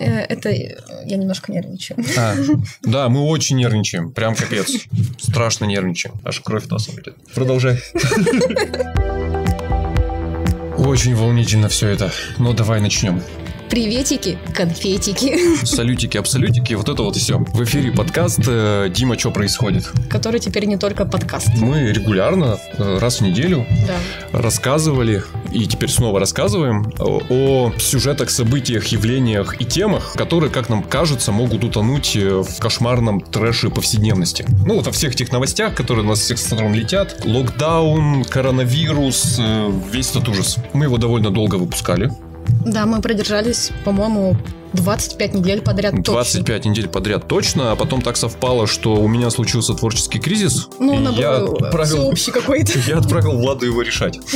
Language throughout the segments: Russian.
Э, это я немножко нервничаю. А, да, мы очень нервничаем. Прям капец. Страшно нервничаем. Аж кровь носом идет. Продолжай. Очень волнительно все это. Ну, давай начнем. Приветики, конфетики. Салютики, абсолютики, вот это вот и все. В эфире подкаст э, «Дима, что происходит?». Который теперь не только подкаст. Мы регулярно, э, раз в неделю, Да. рассказывали и теперь снова рассказываем о, сюжетах, событиях, явлениях и темах, которые, как нам кажется, могут утонуть э, в кошмарном трэше повседневности. Ну вот о всех этих новостях, которые у нас с всех сторон летят. Локдаун, коронавирус, весь этот ужас. Мы его довольно долго выпускали. Да, мы продержались, по-моему, 25 недель подряд точно. 25 недель подряд точно, а потом так совпало, что у меня случился творческий кризис. Ну, и я был отправил всеобщий какой-то. Я отправил Владу его решать.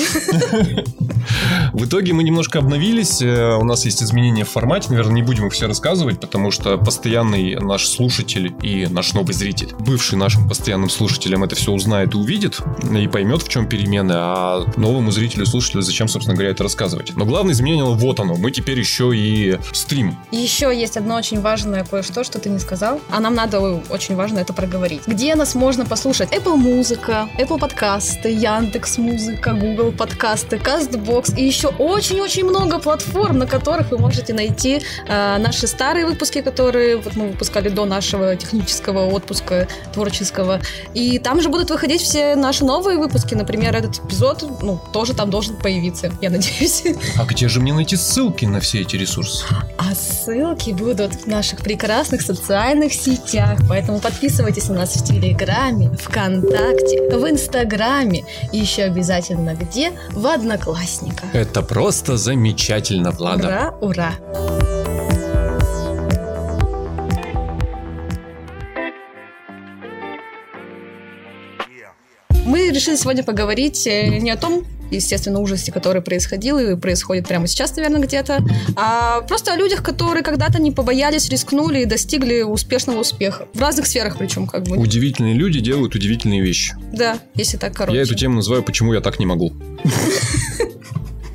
В итоге мы немножко обновились. Э, У нас есть изменения в формате. Наверное, не будем их все рассказывать, потому что постоянный наш слушатель и наш новый зритель, бывший нашим постоянным слушателем, это все узнает и увидит, и поймет, в чем перемены. А новому зрителю, слушателю, зачем, собственно говоря, это рассказывать? Но главное изменение, вот оно. Мы теперь еще и стрим. И еще есть одно очень важное кое-что, что ты не сказал, а нам надо очень важно это проговорить. Где нас можно послушать? Apple Музыка, Apple подкасты, Яндекс Музыка, Google подкасты, Castbox и еще очень-очень много платформ, на которых вы можете найти э, наши старые выпуски, которые вот мы выпускали до нашего технического отпуска творческого. И там же будут выходить все наши новые выпуски. Например, этот эпизод, ну, тоже там должен появиться, я надеюсь. А где же мне найти ссылки на все эти ресурсы? А ссылки будут в наших прекрасных социальных сетях, поэтому подписывайтесь на нас в Телеграме, ВКонтакте, в Инстаграме и еще обязательно где? В Одноклассниках. Это просто замечательно, Влада. Ура, ура! Мы решили сегодня поговорить э, не о том, естественно, ужасе, который происходил и происходит прямо сейчас, наверное, где-то, а просто о людях, которые когда-то не побоялись, рискнули и достигли успешного успеха. В разных сферах причем, как бы. Удивительные люди делают удивительные вещи. Да, если так короче. Я эту тему называю «Почему я так не могу?».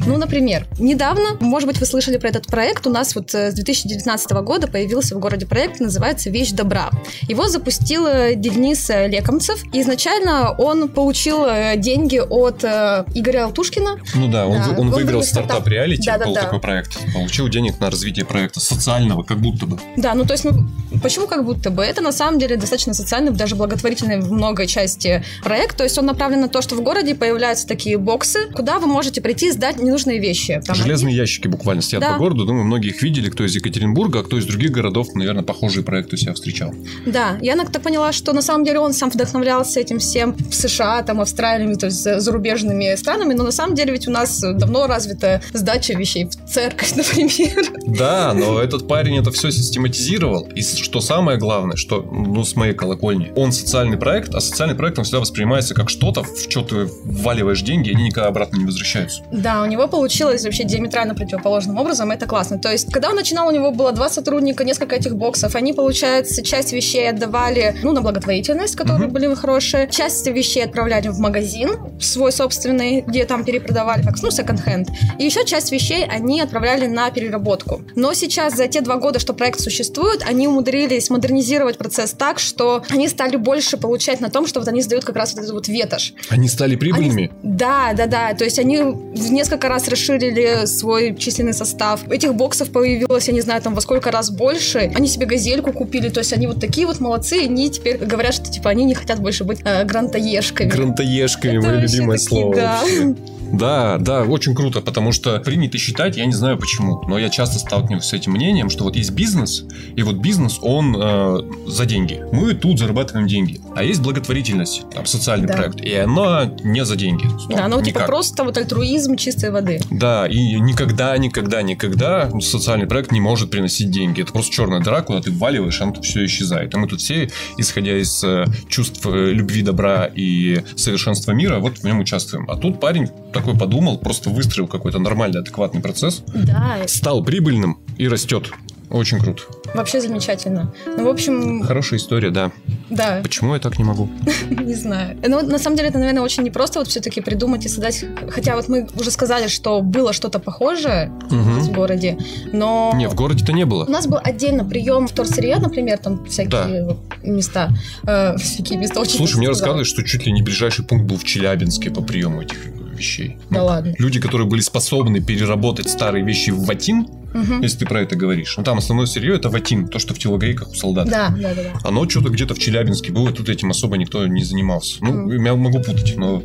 Ну, например, недавно, может быть, вы слышали про этот проект. У нас вот э, с 2019 года появился в городе проект, называется «Вещь добра». Его запустил Денис Лекомцев. Изначально он получил э, деньги от э, Игоря Алтушкина. Ну да, он, Да, он он выиграл стартап стартап. реалити, Да-да-да. был такой проект. Получил денег на развитие проекта социального, как будто бы. Да, ну то есть, ну, почему как будто бы? Это на самом деле достаточно социальный, даже благотворительный в многой части проект. То есть он направлен на то, что в городе появляются такие боксы, куда вы можете прийти и сдать ненужные вещи. Там Железные ящики буквально стоят Да. по городу. Думаю, многие их видели, кто из Екатеринбурга, а кто из других городов, наверное, похожие проекты у себя встречал. Да, я на- так поняла, что на самом деле он сам вдохновлялся этим всем в США, там, Австралиями, то есть за- зарубежными странами, но на самом деле ведь у нас давно развита сдача вещей в церковь, например. Да, но этот парень это все систематизировал. И что самое главное, что, ну, с моей колокольни, он социальный проект, а социальный проект, он всегда воспринимается как что-то, в что ты вваливаешь деньги, и они никогда обратно не возвращаются. Да, у него получилось вообще диаметрально противоположным образом, это классно. То есть, когда он начинал, у него было два сотрудника, несколько этих боксов, они, получается, часть вещей отдавали, ну, на благотворительность, которые Мгм. были хорошие, часть вещей отправляли в магазин свой собственный, где там перепродавали, как, ну, секонд-хенд, и еще часть вещей они отправляли на переработку. Но сейчас, за те два года, что проект существует, они умудрились модернизировать процесс так, что они стали больше получать на том, что вот они сдают как раз вот этот вот ветошь. Они стали прибыльными. Да, да, да. То есть они в несколько раз расширили свой численный состав. Этих боксов появилось, я не знаю, там во сколько раз больше. Они себе газельку купили. То есть они вот такие вот молодцы. Они теперь говорят, что типа они не хотят больше быть э, грантоежками. Грантоежками, мое любимое слово. да. вообще. Да, да, очень круто, потому что принято считать, я не знаю почему, но я часто сталкиваюсь с этим мнением, что вот есть бизнес, и вот бизнес, он э, за деньги. Мы тут зарабатываем деньги. А есть благотворительность, там, социальный Да. проект, и она не за деньги. Ну, Да, ну типа просто вот альтруизм чистой воды. Да, и никогда, никогда, никогда социальный проект не может приносить деньги. Это просто черная дыра, куда ты вваливаешь, и оно тут все исчезает. И мы тут все, исходя из э, чувств э, любви, добра и совершенства мира, вот в нем участвуем. А тут парень такой подумал, просто выстроил какой-то нормальный, адекватный процесс, Да, стал прибыльным и растет. Очень круто. вообще замечательно. Ну, в общем, Хорошая история, да. Да. Почему я так не могу? Не знаю. Ну, на самом деле, это, наверное, очень непросто вот все-таки придумать и создать... Хотя вот мы уже сказали, что было что-то похожее Мгм. в городе, но... Не, в городе-то не было. У нас был отдельно прием в торсырье, например, там всякие вот места. э, всякие места очень Слушай, мне сказала. рассказывали, что чуть ли не ближайший пункт был в Челябинске по приему этих вещей. Да Ну, ладно. Люди, которые были способны переработать старые вещи в ватин, Мгм. если ты про это говоришь. Ну, там основное сырье это ватин, то, что в телогрейках у солдат. Да, да, да, да. Оно что-то где-то в Челябинске было, тут этим особо никто не занимался. Ну, Мгм. я могу путать, но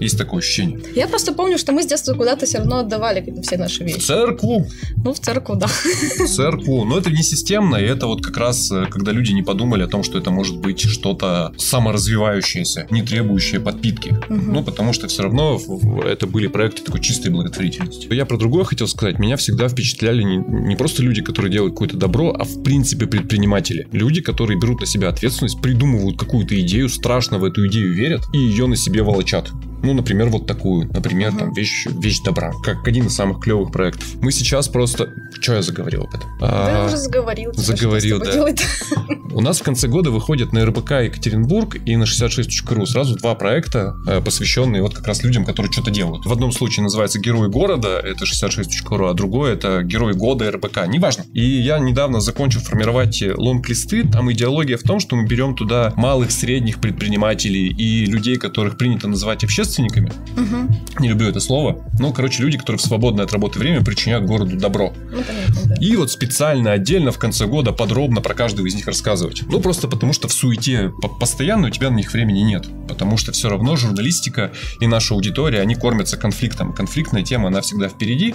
есть такое ощущение. Я просто помню, что мы с детства куда-то все равно отдавали все наши В вещи. церкву, Ну, в церковь, да. в церкву. Но это не системно, и это вот как раз, э, когда люди не подумали о том, что это может быть что-то саморазвивающееся, не требующее подпитки. Мгм. Ну, потому что все равно в- в- это были проекты такой чистой благотворительности. Я про другое хотел сказать. Меня всегда впечатляли не, не просто люди, которые делают какое-то добро, а в принципе предприниматели. Люди, которые берут на себя ответственность, придумывают какую-то идею, страшно в эту идею верят и ее на себе волочат. Ну, например, вот такую. Например, Мгм. там вещь, вещь добра. Как один из самых клевых проектов. Мы сейчас просто... Че я заговорил об этом? Да, А, уже заговорил. типа, заговорил, что да. у нас в конце года выходят на РБК Екатеринбург и на 66.ru сразу два проекта, э, посвященные вот как раз людям, которые что-то делают. В одном случае называется «Герои города», это 66.ru, а другое это «Герои года РБК», неважно. И я недавно закончил формировать лонг-листы, там идеология в том, что мы берем туда малых, средних предпринимателей и людей, которых принято называть общественниками. Мгм. Не люблю это слово. Ну, короче, люди, которые в свободное от работы время причиняют городу добро. Ну, понятно. И вот специально отдельно в конце года подробно про каждого из них рассказывать. Ну, просто потому что в суете по- постоянно у тебя на них времени нет. Потому что все равно журналистика и наша аудитория, они кормятся конфликтом. Конфликтная тема, она всегда впереди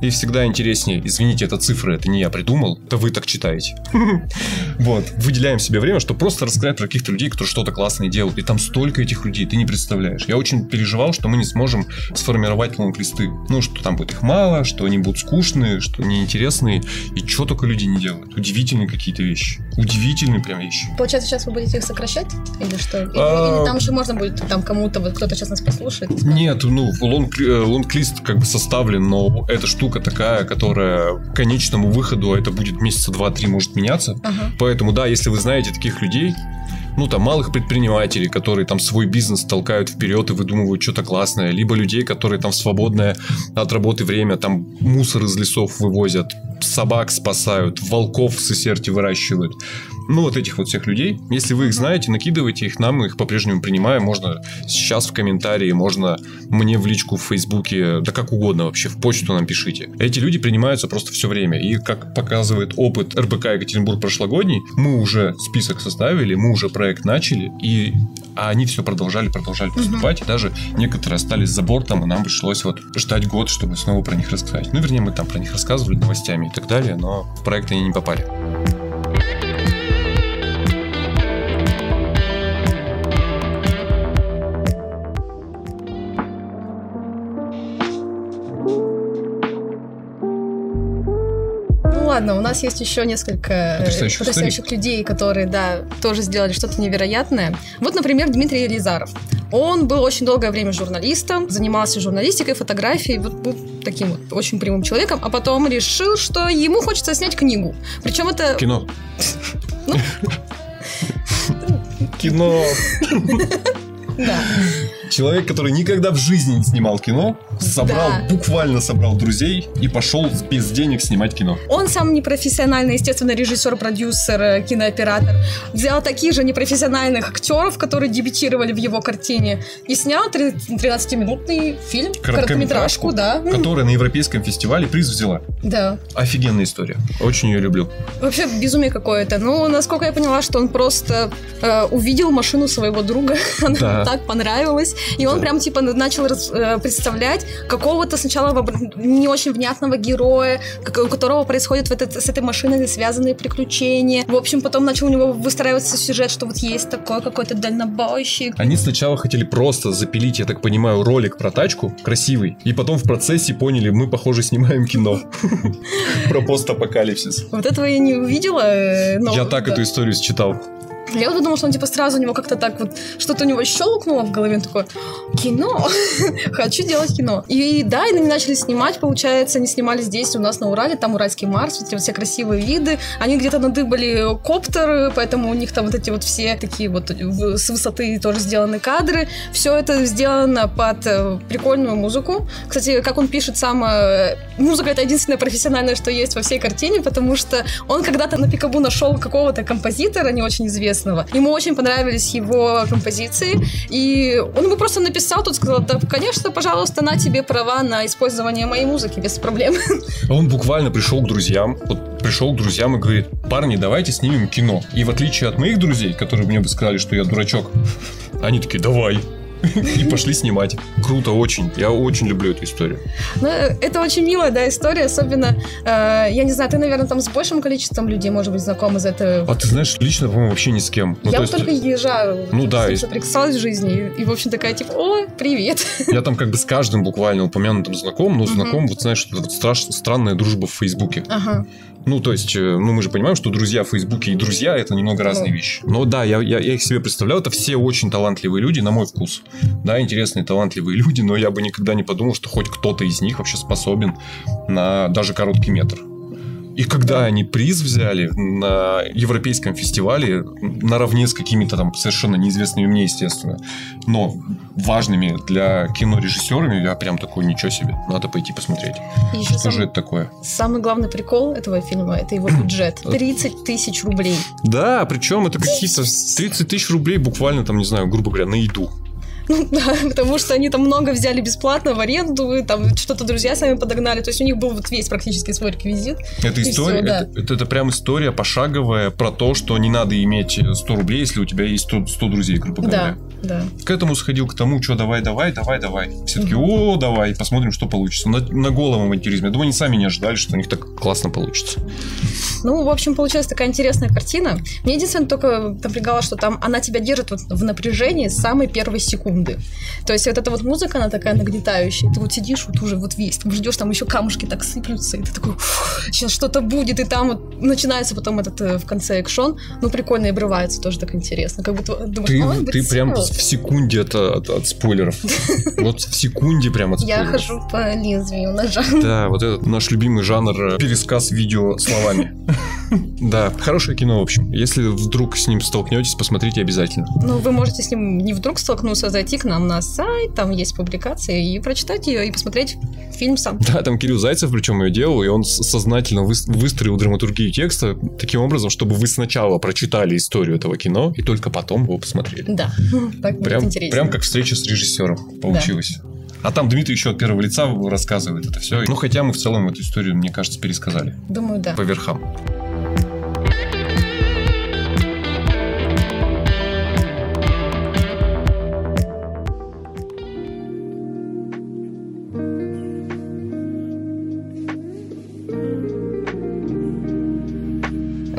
и всегда интереснее. Извините, это цифры, это не я придумал, это вы так читаете. Вот, выделяем себе время, чтобы просто рассказать про каких-то людей, которые что-то классное делают. И там столько этих людей, ты не представляешь. Я очень переживал, что мы не сможем сформировать лонг-листы. Ну, что там будет их мало, что они будут скучные, что неинтересные. И что только люди не делают. Удивительные какие-то вещи. Удивительные прям вещи. Получается, сейчас вы будете их сокращать? Или что? Или, А. или там еще можно будет там кому-то, вот кто-то сейчас нас послушает? скажет, Нет, ну, лонг- э, лонг-лист как бы составлен, но эта штука такая, которая к конечному выходу, а это будет месяца два-три может меняться. Ага. Поэтому, да, если вы знаете таких людей, ну, там, малых предпринимателей, которые там свой бизнес толкают вперед и выдумывают что-то классное, либо людей, которые там в свободное от работы время там мусор из лесов вывозят, собак спасают, волков в Сесерте выращивают. Ну, вот этих вот всех людей. Если вы их знаете, накидывайте их нам, мы их по-прежнему принимаем. Можно сейчас в комментарии, можно мне в личку в Фейсбуке, да как угодно вообще, в почту нам пишите. Эти люди принимаются просто все время. И как показывает опыт РБК Екатеринбург прошлогодний, мы уже список составили, мы уже проект начали, и а они все продолжали, продолжали поступать. И даже некоторые остались за бортом, и нам пришлось вот ждать год, чтобы снова про них рассказать. Ну, вернее, мы там про них рассказывали новостями и так далее, но в проект они не попали. Ладно, у нас есть еще несколько э, Потрясающих потрясающих людей, которые, да, тоже сделали что-то невероятное. Вот, например, Дмитрий Елизаров. Он был очень долгое время журналистом, занимался журналистикой, фотографией, вот был таким вот очень прямым человеком, а потом решил, что ему хочется снять книгу. Причем это... Кино. Ну. Кино. Да. Человек, который никогда в жизни не снимал кино, собрал, Да. буквально собрал друзей и пошел без денег снимать кино. Он сам непрофессиональный, естественно, режиссер, продюсер, э, кинооператор. Взял таких же непрофессиональных актеров, которые дебютировали в его картине, и снял три- 13-минутный фильм, короткометражку, да. Которая на Европейском фестивале приз взяла. Да. Офигенная история. Очень ее люблю. Вообще безумие какое-то. Ну, насколько я поняла, что он просто э, увидел машину своего друга, она Да. так понравилась, и он Да. прям типа начал э, представлять какого-то сначала не очень внятного героя, у которого происходят в этот- с этой машиной связанные приключения. В общем, потом начал у него выстраиваться сюжет, что вот есть такой какой-то дальнобойщик. Они сначала хотели просто запилить, я так понимаю, ролик про тачку красивый, и потом в процессе поняли, мы, похоже, снимаем кино про постапокалипсис. Вот этого я не увидела. э, Я так эту историю считал. Я вот думала, что он типа сразу у него как-то так вот, что-то у него щелкнуло в голове, он такой, кино, хочу делать кино. И да, и они начали снимать, получается, они снимали здесь у нас на Урале, там Уральский Марс, вот эти вот все красивые виды, они где-то надыбали коптер, поэтому у них там вот эти вот все такие вот с высоты тоже сделаны кадры, все это сделано под э, прикольную музыку. Кстати, как он пишет сам, э, музыка это единственное профессиональное, что есть во всей картине, потому что он когда-то на Пикабу нашел какого-то композитора, не очень известного. Ему очень понравились его композиции, и он ему просто написал, тут сказал, да, конечно, пожалуйста, на тебе права на использование моей музыки без проблем. Он буквально пришел к друзьям, вот пришел к друзьям и говорит, парни, давайте снимем кино. И в отличие от моих друзей, которые мне бы сказали, что я дурачок, они такие, давай. И пошли снимать. Круто, очень. Я очень люблю эту историю. Ну, это очень милая, да, история. Особенно, э, я не знаю, ты, наверное, там с большим количеством людей, может быть, знаком из этого. А ты знаешь, лично, по-моему, вообще ни с кем. Ну, я есть... только езжаю. Ну да. Я соприкасалась в жизни. И, в общем, такая, типа, о, привет. Я там как бы с каждым буквально упомянутым знаком, но знаком, вот знаешь, вот страшно, странная дружба в Фейсбуке. Ага. Ну, то есть, э, ну, мы же понимаем, что друзья в Фейсбуке и друзья это немного разные да. вещи. Но да, я, я, я их себе представлял, это все очень талантливые люди, на мой вкус. Да, интересные, талантливые люди, но я бы никогда не подумал, что хоть кто-то из них вообще способен на даже короткий метр. И когда они приз взяли на европейском фестивале, наравне с какими-то там совершенно неизвестными мне, естественно, но важными для кинорежиссерами, я прям такой, ничего себе, надо пойти посмотреть. И Что сам... же это такое? Самый главный прикол этого фильма, это его бюджет. 30 тысяч рублей. Да, причем это какие-то 30 тысяч рублей буквально там, не знаю, грубо говоря, на еду. Да, потому что они там много взяли бесплатно в аренду, там что-то друзья сами подогнали. То есть у них был вот весь практически свой реквизит. Это история, все, да. это, это, это прям история пошаговая про то, что не надо иметь 100 рублей, если у тебя есть 100, 100 друзей, грубо говоря. Да, да. К этому сходил к тому, что давай, давай, давай, давай. Все таки о, давай, посмотрим, что получится. На, на голом авантюризме. Я думаю, они сами не ожидали, что у них так классно получится. Ну, в общем, получилась такая интересная картина. Мне единственное только напрягало, что там она тебя держит вот в напряжении с самой первой секунды. То есть вот эта вот музыка, она такая нагнетающая. Ты вот сидишь вот уже вот весь, там ждешь, там еще камушки так сыплются, и ты такой, сейчас что-то будет, и там вот начинается потом этот э, в конце экшон. Ну, прикольно и обрывается тоже так интересно. Как будто думаешь, ты, ты прям в секунде от, от, от спойлеров. Вот в секунде прям от спойлеров. Я хожу по лезвию ножа. Да, вот этот наш любимый жанр э, пересказ видео словами. Да, хорошее кино, в общем. Если вдруг с ним столкнетесь, посмотрите обязательно. Ну, вы можете с ним не вдруг столкнуться, а зайти к нам на сайт, там есть публикация, и прочитать ее, и посмотреть фильм сам. Да, там Кирилл Зайцев причем ее делал, и он сознательно выстроил драматургию текста таким образом, чтобы вы сначала прочитали историю этого кино, и только потом его посмотрели. Да, так прям, Прям как встреча с режиссером получилось. Да. А там Дмитрий еще от первого лица рассказывает это все. Ну, хотя мы в целом эту историю, мне кажется, пересказали. Думаю, да. По верхам.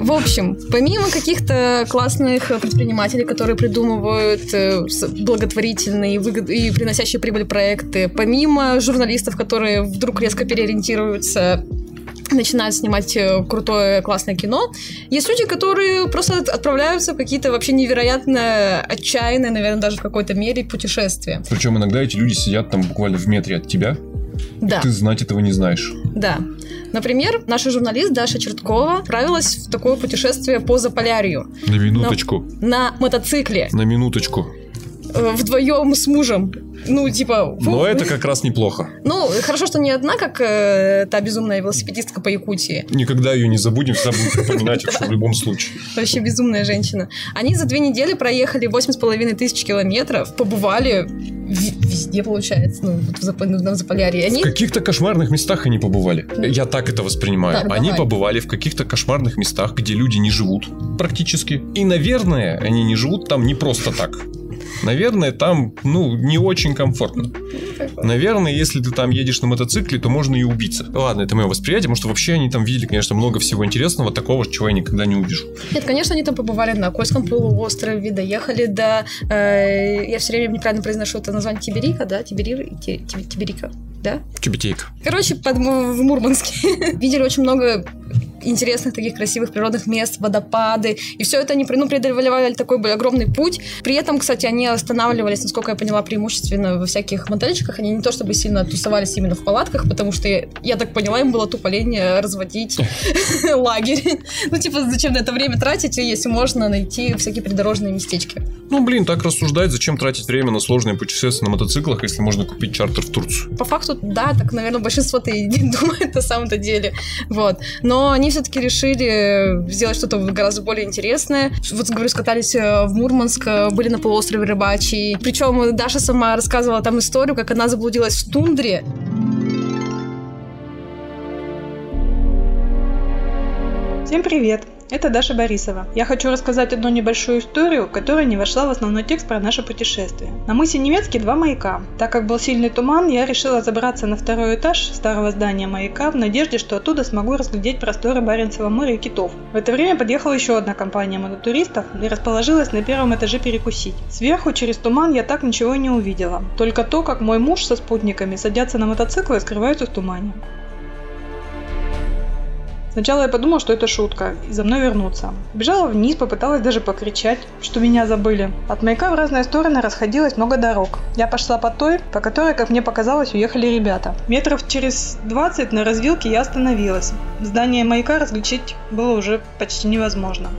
В общем, помимо каких-то классных предпринимателей, которые придумывают э, благотворительные и приносящие прибыль проекты, помимо журналистов, которые вдруг резко переориентируются начинают снимать э, крутое, классное кино. Есть люди, которые просто отправляются в какие-то вообще невероятно отчаянные, наверное, даже в какой-то мере путешествия. Причем иногда эти люди сидят там буквально в метре от тебя. Да. Ты знать этого не знаешь. Да. Например, наша журналист Даша Черткова отправилась в такое путешествие по Заполярью. На минуточку. На, на мотоцикле. На минуточку. Э, вдвоем с мужем. Ну, типа... Фу. Но это как раз неплохо. Ну, хорошо, что не одна, как э, та безумная велосипедистка по Якутии. Никогда ее не забудем, всегда будем припоминать в любом случае. Вообще безумная женщина. Они за две недели проехали 8,5 тысяч километров, побывали везде, получается, ну, вот в, Зап... в Заполярье. Они... В каких-то кошмарных местах они побывали. Я так это воспринимаю. Так, они давай. побывали в каких-то кошмарных местах, где люди не живут практически. И, наверное, они не живут там не просто так. Наверное, там, ну, не очень комфортно. Наверное, если ты там едешь на мотоцикле, то можно и убиться. Ладно, это мое восприятие, потому что вообще они там видели, конечно, много всего интересного, такого, чего я никогда не увижу. Нет, конечно, они там побывали на Кольском полуострове, доехали до... Э, я все время неправильно произношу это название Тиберика, да? Тибери, Тиберика, да? Тюбетейка. Короче, под, в Мурманске. Видели очень много интересных таких красивых природных мест, водопады. И все это они ну, преодолевали такой бы огромный путь. При этом, кстати, они останавливались, насколько я поняла, преимущественно во всяких мотельчиках. Они не то чтобы сильно тусовались именно в палатках, потому что, я, я так поняла, им было тупо лень разводить лагерь. Ну, типа, зачем на это время тратить, если можно найти всякие придорожные местечки? Ну, блин, так рассуждать, зачем тратить время на сложные путешествия на мотоциклах, если можно купить чартер в Турцию? По факту, да, так, наверное, большинство-то и думает на самом-то деле. Вот. Но они все-таки решили сделать что-то гораздо более интересное. Вот, говорю, скатались э, в Мурманск, э, были на полуострове Рыбачий. Причем Даша сама рассказывала там историю, как она заблудилась в тундре. Всем привет! Это Даша Борисова. Я хочу рассказать одну небольшую историю, которая не вошла в основной текст про наше путешествие. На мысе Немецкий два маяка. Так как был сильный туман, я решила забраться на второй этаж старого здания маяка в надежде, что оттуда смогу разглядеть просторы Баренцева моря и китов. В это время подъехала еще одна компания мототуристов и расположилась на первом этаже перекусить. Сверху через туман я так ничего не увидела. Только то, как мой муж со спутниками садятся на мотоциклы и скрываются в тумане. Сначала я подумал, что это шутка, и за мной вернуться. Бежала вниз, попыталась даже покричать, что меня забыли. От маяка в разные стороны расходилось много дорог. Я пошла по той, по которой, как мне показалось, уехали ребята. Метров через 20 на развилке я остановилась. Здание маяка различить было уже почти невозможно.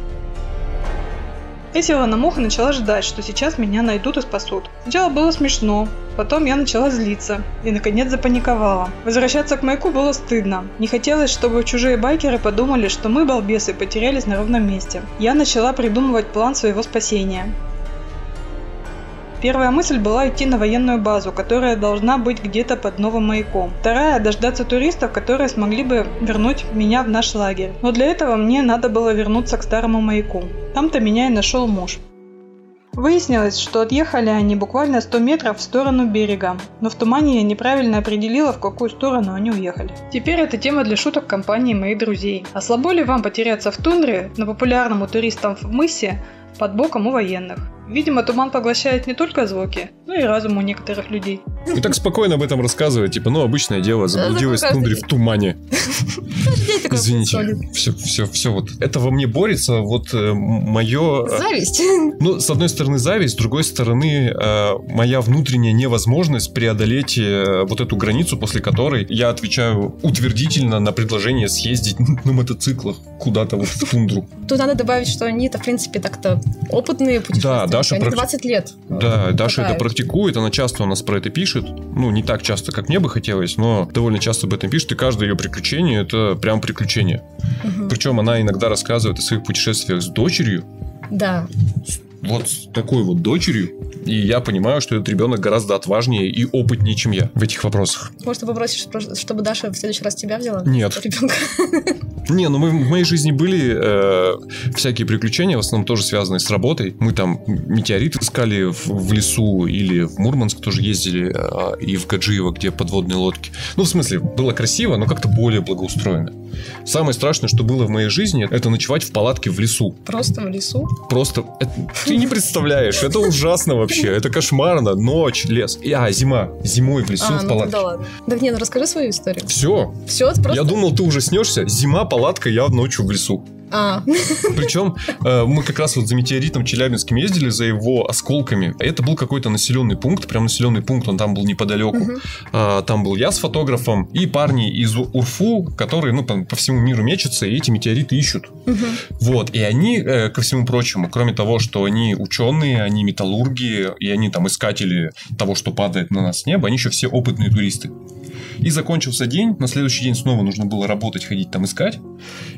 Я села на мох и начала ждать, что сейчас меня найдут и спасут. Сначала было смешно, потом я начала злиться и наконец запаниковала. Возвращаться к маяку было стыдно. Не хотелось, чтобы чужие байкеры подумали, что мы, балбесы, потерялись на ровном месте. Я начала придумывать план своего спасения. Первая мысль была идти на военную базу, которая должна быть где-то под новым маяком. Вторая – дождаться туристов, которые смогли бы вернуть меня в наш лагерь. Но для этого мне надо было вернуться к старому маяку. Там-то меня и нашел муж. Выяснилось, что отъехали они буквально 100 метров в сторону берега, но в тумане я неправильно определила, в какую сторону они уехали. Теперь это тема для шуток компании моих друзей. А слабо ли вам потеряться в тундре на популярном у туристов в мысе под боком у военных? Видимо, туман поглощает не только звуки, но и разум у некоторых людей. И так спокойно об этом рассказывать, типа, ну, обычное дело, заблудилась в тундре в тумане. Извините, все, все, все вот. Это во мне борется вот э, мое... Э, зависть. Ну, с одной стороны зависть, с другой стороны э, моя внутренняя невозможность преодолеть вот эту границу, после которой я отвечаю утвердительно на предложение съездить на мотоциклах куда-то вот в тундру. Тут надо добавить, что они-то, в принципе, так-то опытные путешественники. Да, Даша... Они 20 лет. Да, Даша это практикует, она часто у нас про это пишет. Ну, не так часто, как мне бы хотелось, но довольно часто об этом пишет, и каждое ее приключение это прям приключение. Угу. Причем она иногда рассказывает о своих путешествиях с дочерью. Да вот с такой вот дочерью, и я понимаю, что этот ребенок гораздо отважнее и опытнее, чем я в этих вопросах. Может, ты попросишь, чтобы Даша в следующий раз тебя взяла? Нет. Ребенка. Не, ну мы, в моей жизни были э, всякие приключения, в основном тоже связанные с работой. Мы там метеорит искали в, в лесу или в Мурманск тоже ездили, э, и в Гаджиево, где подводные лодки. Ну, в смысле, было красиво, но как-то более благоустроено. Самое страшное, что было в моей жизни, это ночевать в палатке в лесу. Просто в лесу? Просто. Это, ты не представляешь, это ужасно вообще. Это кошмарно. Ночь, лес. А, зима. Зимой в лесу а, в ну палатке. Да ладно. Так нет, ну расскажи свою историю. Все. Все, просто... Я думал, ты уже снешься. Зима, палатка, я ночью в лесу. А. Причем э, мы как раз вот за метеоритом Челябинским ездили, за его осколками. Это был какой-то населенный пункт, прям населенный пункт, он там был неподалеку. Угу. А, там был я с фотографом и парни из Урфу, которые, ну, по, по всему миру мечутся и эти метеориты ищут. Угу. Вот, и они, э, ко всему прочему, кроме того, что они ученые, они металлурги, и они там искатели того, что падает на нас с неба, они еще все опытные туристы. И закончился день, на следующий день снова нужно было работать, ходить там искать.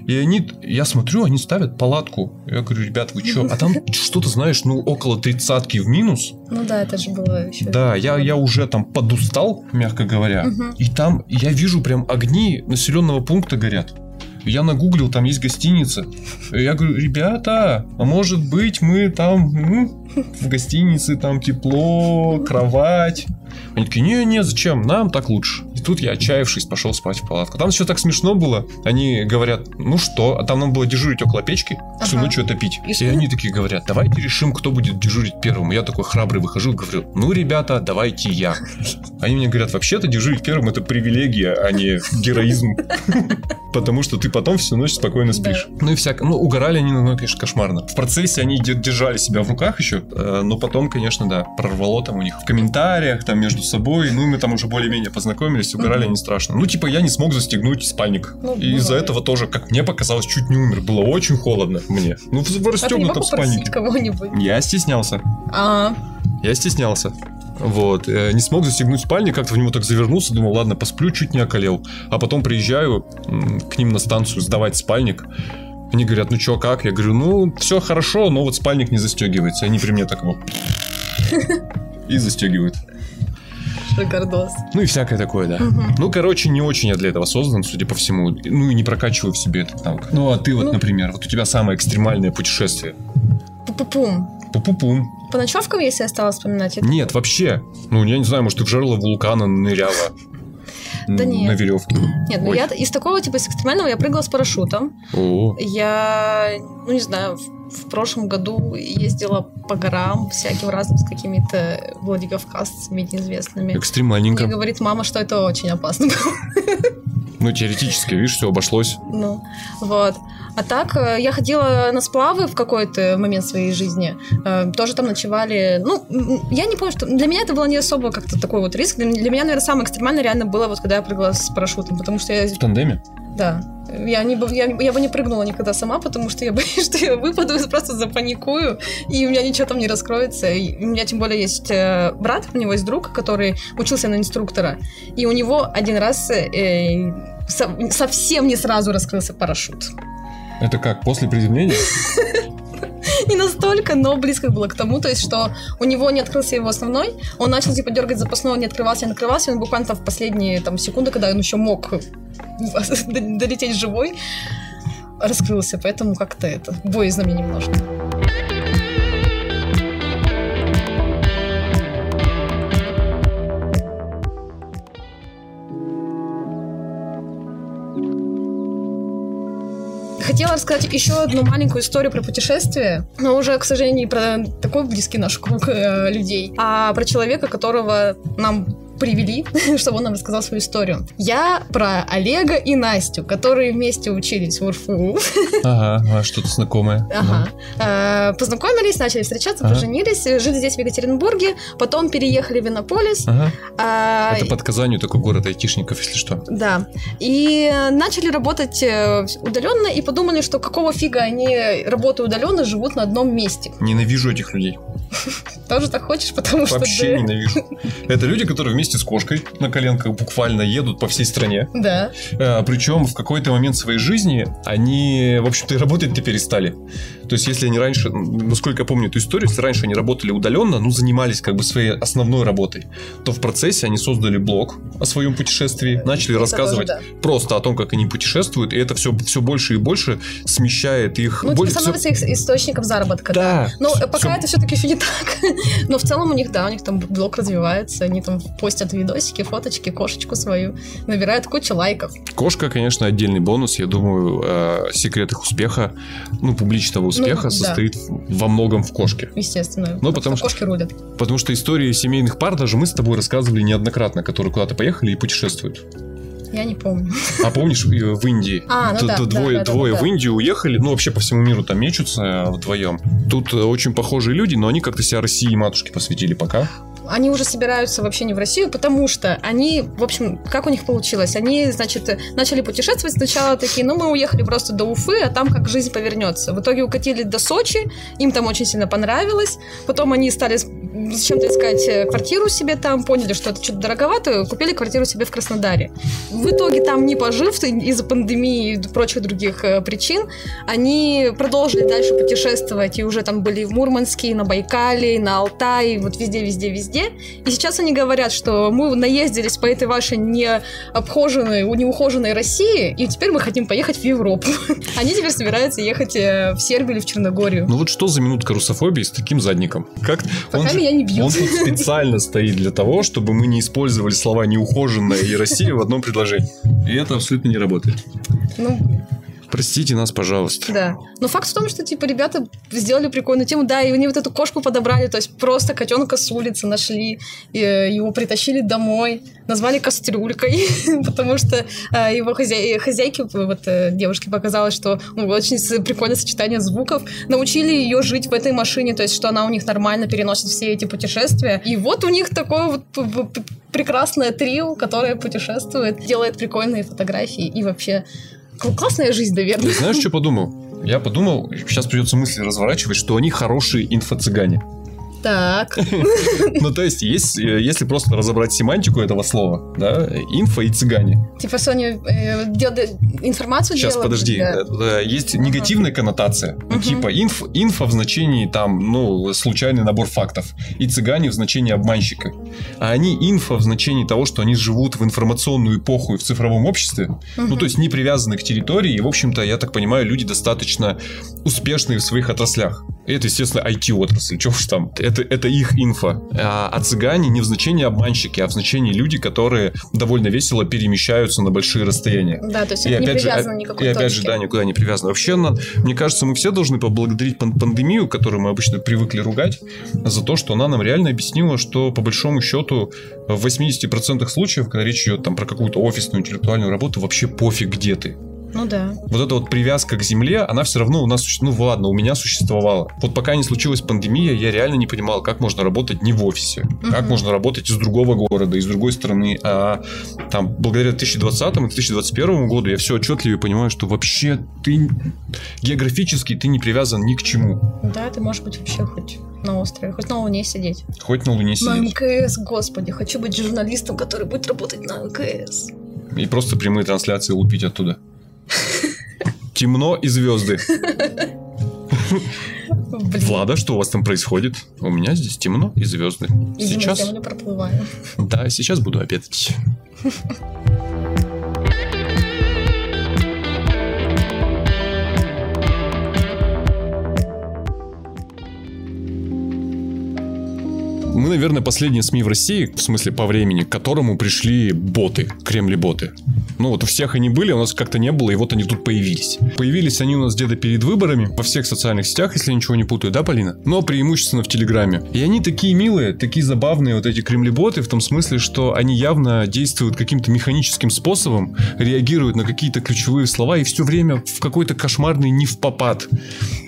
И они, я смотрю, они ставят палатку. Я говорю, ребят, вы что? А там что-то, знаешь, ну, около тридцатки в минус. Ну да, это же было еще. Да, я, я уже там подустал, мягко говоря. Угу. И там я вижу прям огни населенного пункта горят. Я нагуглил, там есть гостиница. Я говорю, ребята, а может быть мы там ну, в гостинице, там тепло, кровать. Они такие, не-не, зачем, нам так лучше. Тут я, отчаявшись, пошел спать в палатку. Там все так смешно было. Они говорят, ну что, а там нам было дежурить около печки, всю Ага. ночь ее топить. И И, они такие говорят, давайте решим, кто будет дежурить первым. Я такой храбрый выхожу и говорю, ну, ребята, давайте я. Они мне говорят, вообще-то дежурить первым это привилегия, а не героизм. Потому что ты потом всю ночь спокойно спишь. Ну и всяко. Ну, угорали они, ну, конечно, кошмарно. В процессе они де- держали себя в руках еще, э, но потом, конечно, да, прорвало там у них в комментариях, там между собой. Ну, и мы там уже более-менее познакомились, угорали Мгм. они страшно. Ну, типа, я не смог застегнуть спальник. Ну, и из-за этого тоже, как мне показалось, чуть не умер. Было очень холодно мне. Ну, в, А не расстегнутом попросить спальнике. кого-нибудь? Я стеснялся. А, Я стеснялся. Вот. Э, Не смог застегнуть спальник, как-то в него так завернулся, думал, ладно, посплю, чуть не околел. А потом приезжаю к ним на станцию сдавать спальник. Они говорят, ну чё, как? Я говорю, ну, все хорошо, но вот спальник не застегивается. Они при мне так вот и застегивают. Шикардос. Ну и всякое такое, да. Ну, короче, не очень я для этого создан, судя по всему. Ну и не прокачиваю в себе этот навык. Ну, а ты вот, Ну. например, вот у тебя самое экстремальное путешествие. Пу-пу-пум. Пу-пу-пум. По ночевкам, если я стала вспоминать? это- Нет, вообще. Ну, я не знаю, может, ты в жерло вулкана ныряла. Да нет. На веревке. Нет, ну Ой. я из такого, типа, из экстремального я прыгала с парашютом. О, Я, ну не знаю, в, прошлом году ездила по горам всяким разным с какими-то владикавказцами неизвестными. Мне экстремальненько. говорит мама, что это очень опасно было. Ну, теоретически, видишь, все обошлось. Ну, вот. А так, э, я ходила на сплавы в какой-то момент своей жизни. Э, Тоже там ночевали. Ну, я не помню, что... Для меня это было не особо как-то такой вот риск. Для меня, наверное, самое экстремальное реально было вот когда я прыгала с парашютом. Потому что я... В тандеме? Да. Я, не, бы- я, я бы не прыгнула никогда сама, потому что я боюсь, что я выпаду и просто запаникую, и у меня ничего там не раскроется. И у меня тем более есть э, брат, у него есть друг, который учился на инструктора, и у него один раз э, со- совсем не сразу раскрылся парашют. Это как, после приземления? Не настолько, но близко было к тому, то есть, что у него не открылся его основной, он начал типа дергать запасной, он не открывался, не открывался, он буквально там в последние там, секунды, когда он еще мог долететь живой, раскрылся, поэтому как-то это боязно мне немножко. Хотела рассказать еще одну маленькую историю про путешествие, но уже, к сожалению, про такой близкий наш круг э, людей, а про человека, которого нам привели, чтобы он нам рассказал свою историю. Я про Олега и Настю, которые вместе учились в УРФУ. Ага, а что-то знакомое. Ага. Э, Познакомились, начали встречаться, Ага. поженились, жили здесь в Екатеринбурге, потом переехали в Иннополис. Ага. А, Это под Казанью такой город айтишников, если что. Да. И начали работать удаленно и подумали, что какого фига они, работая удаленно, живут на одном месте. Ненавижу этих людей. Тоже так хочешь, потому что... Вообще ненавижу. Это люди, которые вместе с кошкой на коленках буквально едут по всей стране. Да. Причем в какой-то момент своей жизни они, в общем-то, и работать-то перестали. То есть, если они раньше, м, насколько я помню эту историю, если раньше они работали удаленно, ну, занимались как бы своей основной работой, то в процессе они создали блог о своем путешествии, начали Это рассказывать тоже просто о том, как они путешествуют, и это все, все больше и больше смещает их. да. Ну, боль- всё- становится их источником заработка. Да. Но э, пока Всё- это все-таки еще не так. Но в целом у них, да, у них там блог развивается, они там постят видосики, фоточки, кошечку свою, набирают кучу лайков. Кошка, конечно, отдельный бонус. Я думаю, э, секрет их успеха, ну, публичного успеха да. состоит в- во многом в кошке. Естественно. Ну, потому что- кошки рулят. Потому что истории семейных пар даже мы с тобой рассказывали неоднократно, которые куда-то поехали и путешествуют. Я не помню. А помнишь, э, в Индии? А, ну Тут да, двое, да, да, двое да, в да. Индию уехали, ну, вообще по всему миру там мечутся э, вдвоем. Тут э, очень похожие люди, но они как-то себя России и матушке посвятили пока. Они уже собираются вообще не в Россию, потому что они, в общем, как у них получилось? Они, значит, начали путешествовать сначала такие, ну, мы уехали просто до Уфы, а там как жизнь повернется. В итоге укатили до Сочи, им там очень сильно понравилось. Потом они стали зачем-то искать э, квартиру себе там, поняли, что это что-то дороговато, купили квартиру себе в Краснодаре. В итоге там не пожив из-за пандемии и прочих других э, причин, они продолжили дальше путешествовать и уже там были в Мурманске, и на Байкале, и на Алтае, вот везде, везде, везде. И сейчас они говорят, что мы наездились по этой вашей необхоженной, неухоженной России, и теперь мы хотим поехать в Европу. Они теперь собираются ехать э, в Сербию или в Черногорию. Ну вот что за минутка русофобии с таким задником? Как Пока он же- меня не бьют. Он тут специально стоит для того, чтобы мы не использовали слова «неухоженная» и «Россия» в одном предложении. И это абсолютно не работает. Ну, Простите нас, пожалуйста. Да. Но факт в том, что, типа, ребята сделали прикольную тему, да, и они вот эту кошку подобрали, то есть просто котенка с улицы нашли, э, его притащили домой, назвали кастрюлькой, потому что э, его хозяй, хозяйке, вот э, девушке показалось, что ну, очень прикольное сочетание звуков, научили ее жить в этой машине, то есть что она у них нормально переносит все эти путешествия, и вот у них такое вот прекрасное трио, которое путешествует, делает прикольные фотографии и вообще классная жизнь, наверное. Знаешь, что подумал? Я подумал, сейчас придется мысли разворачивать, что они хорошие инфо-цыгане. Так. Ну, то есть, есть, э, если просто разобрать семантику этого слова, да, инфо и цыгане. Типа Соня э, информацию Сейчас, делала, подожди. да. э, Есть негативная коннотация. Ну, Мгм. Типа инф, инфо в значении там, ну, случайный набор фактов. И цыгане в значении обманщика. А они инфо в значении того, что они живут в информационную эпоху и в цифровом обществе. Ну, Мгм. то есть не привязаны к территории. И, в общем-то, я так понимаю, люди достаточно успешные в своих отраслях. Это, естественно, IT-отрасль. Чего уж там. Это, это их инфо. А, а цыгане не в значении обманщики, а в значении люди, которые довольно весело перемещаются на большие расстояния. Да, то есть И это не опять, же, привязано а- никакой и опять же, да, никуда не привязано. Вообще, на- мне кажется, мы все должны поблагодарить пан- пандемию, которую мы обычно привыкли ругать, за то, что она нам реально объяснила, что по большому счету в 80% случаев, когда речь идет там про какую-то офисную интеллектуальную работу, вообще пофиг, где ты. Ну да. Вот эта вот привязка к земле, она все равно у нас, ну ладно, у меня существовала. Вот пока не случилась пандемия, я реально не понимал, как можно работать не в офисе, как Мгм. можно работать из другого города, из другой страны. А там, благодаря 2020 и 2021 году, я все отчетливее понимаю, что вообще ты географически ты не привязан ни к чему. Да, ты можешь быть вообще хоть на острове, хоть на Луне сидеть. Хоть на Луне На сидеть. МКС, господи, хочу быть журналистом, который будет работать на МКС. И просто прямые трансляции лупить оттуда. Темно и звезды. Блин, Влада, что у вас там происходит? У меня здесь темно и звезды. Сейчас проплываю. Да, сейчас буду обедать. Мы, наверное, последние СМИ в России, в смысле по времени, к которому пришли боты, кремли-боты. Ну вот у всех они были, у нас как-то не было, и вот они тут появились. Появились они у нас где-то перед выборами, во всех социальных сетях, если я ничего не путаю, да, Полина? Но преимущественно в Телеграме. И они такие милые, такие забавные, вот эти кремли-боты, в том смысле, что они явно действуют каким-то механическим способом, реагируют на какие-то ключевые слова и все время в какой-то кошмарный не в попад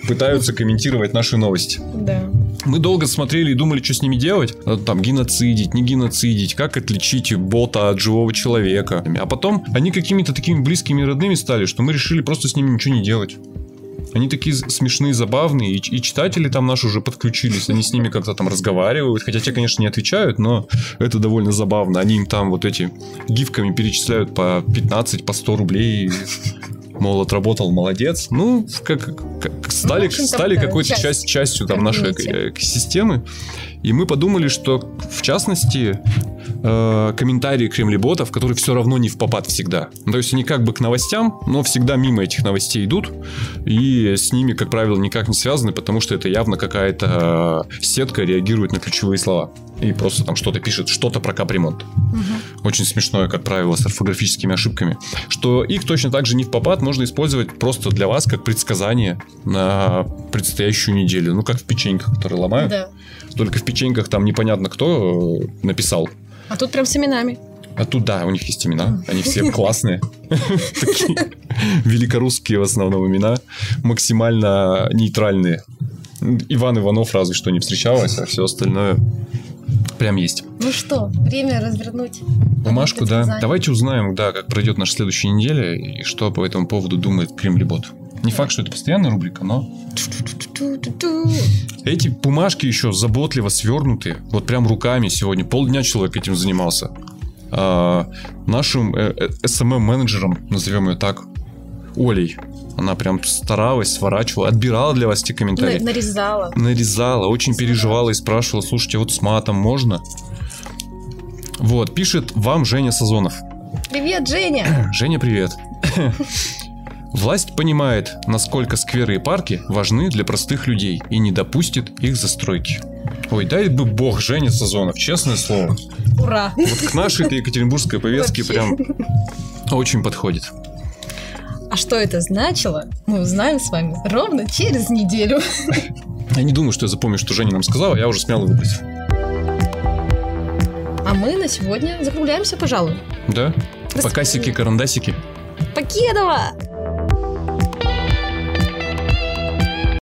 пытаются комментировать наши новости. Да. Мы долго смотрели и думали, что с ними делать. А, Там, геноцидить, не геноцидить, как отличить бота от живого человека. А потом они какими-то такими близкими и родными стали, что мы решили просто с ними ничего не делать. Они такие смешные, забавные, и, и читатели там наши уже подключились, они с ними как-то там разговаривают, хотя те, конечно, не отвечают, но это довольно забавно. Они им там вот эти гифками перечисляют по 15, по 100 рублей, мол, отработал, молодец. Ну, как, как- стали, общем-то, стали какой-то часть часть, частью там нашей комьюнити. И мы подумали, что в частности э, комментарии кремлеботов, которые все равно не в попад всегда. Ну, То есть они как бы к новостям, но всегда мимо этих новостей идут. И с ними, как правило, никак не связаны, потому что это явно какая-то э, сетка реагирует на ключевые слова. И просто там что-то пишет, что-то про капремонт. Мгм. Очень смешное, как правило, с орфографическими ошибками. Что их точно так же не в попад можно использовать просто для вас как предсказание на предстоящую неделю. Ну, как в печеньках, которые ломают. Да. Только в печеньках там непонятно кто э, написал. А тут прям с именами. А тут, да, у них есть имена. Они все классные. Такие великорусские в основном имена. Максимально нейтральные. Иван Иванов разве что не встречалось, а все остальное прям есть. Ну что, время развернуть. Бумажку, да. Давайте узнаем, да, как пройдет наша следующая неделя и что по этому поводу думает Кремлебот. Не факт, что это постоянная рубрика, но эти бумажки еще заботливо свернуты. Вот прям руками сегодня. Полдня человек этим занимался. А, нашим SMM-менеджером, назовем ее так, Олей. Она прям старалась, сворачивала, отбирала для вас те комментарии. На- Нарезала. нарезала, очень Здорово. переживала и спрашивала, слушайте, вот с матом можно? Вот, пишет вам Женя Сазонов. Привет, Женя! Женя, привет. Власть понимает, насколько скверы и парки важны для простых людей и не допустит их застройки. Ой, дай бы бог Женя Сазонов, честное слово. Ура! Вот к нашей екатеринбургской повестке прям очень подходит. А что это значило, мы узнаем с вами ровно через неделю. Я не думаю, что я запомню, что Женя нам сказала, я уже смело выбросил. А мы на сегодня закругляемся, пожалуй. Да? До Покасики, карандасики. Покедова!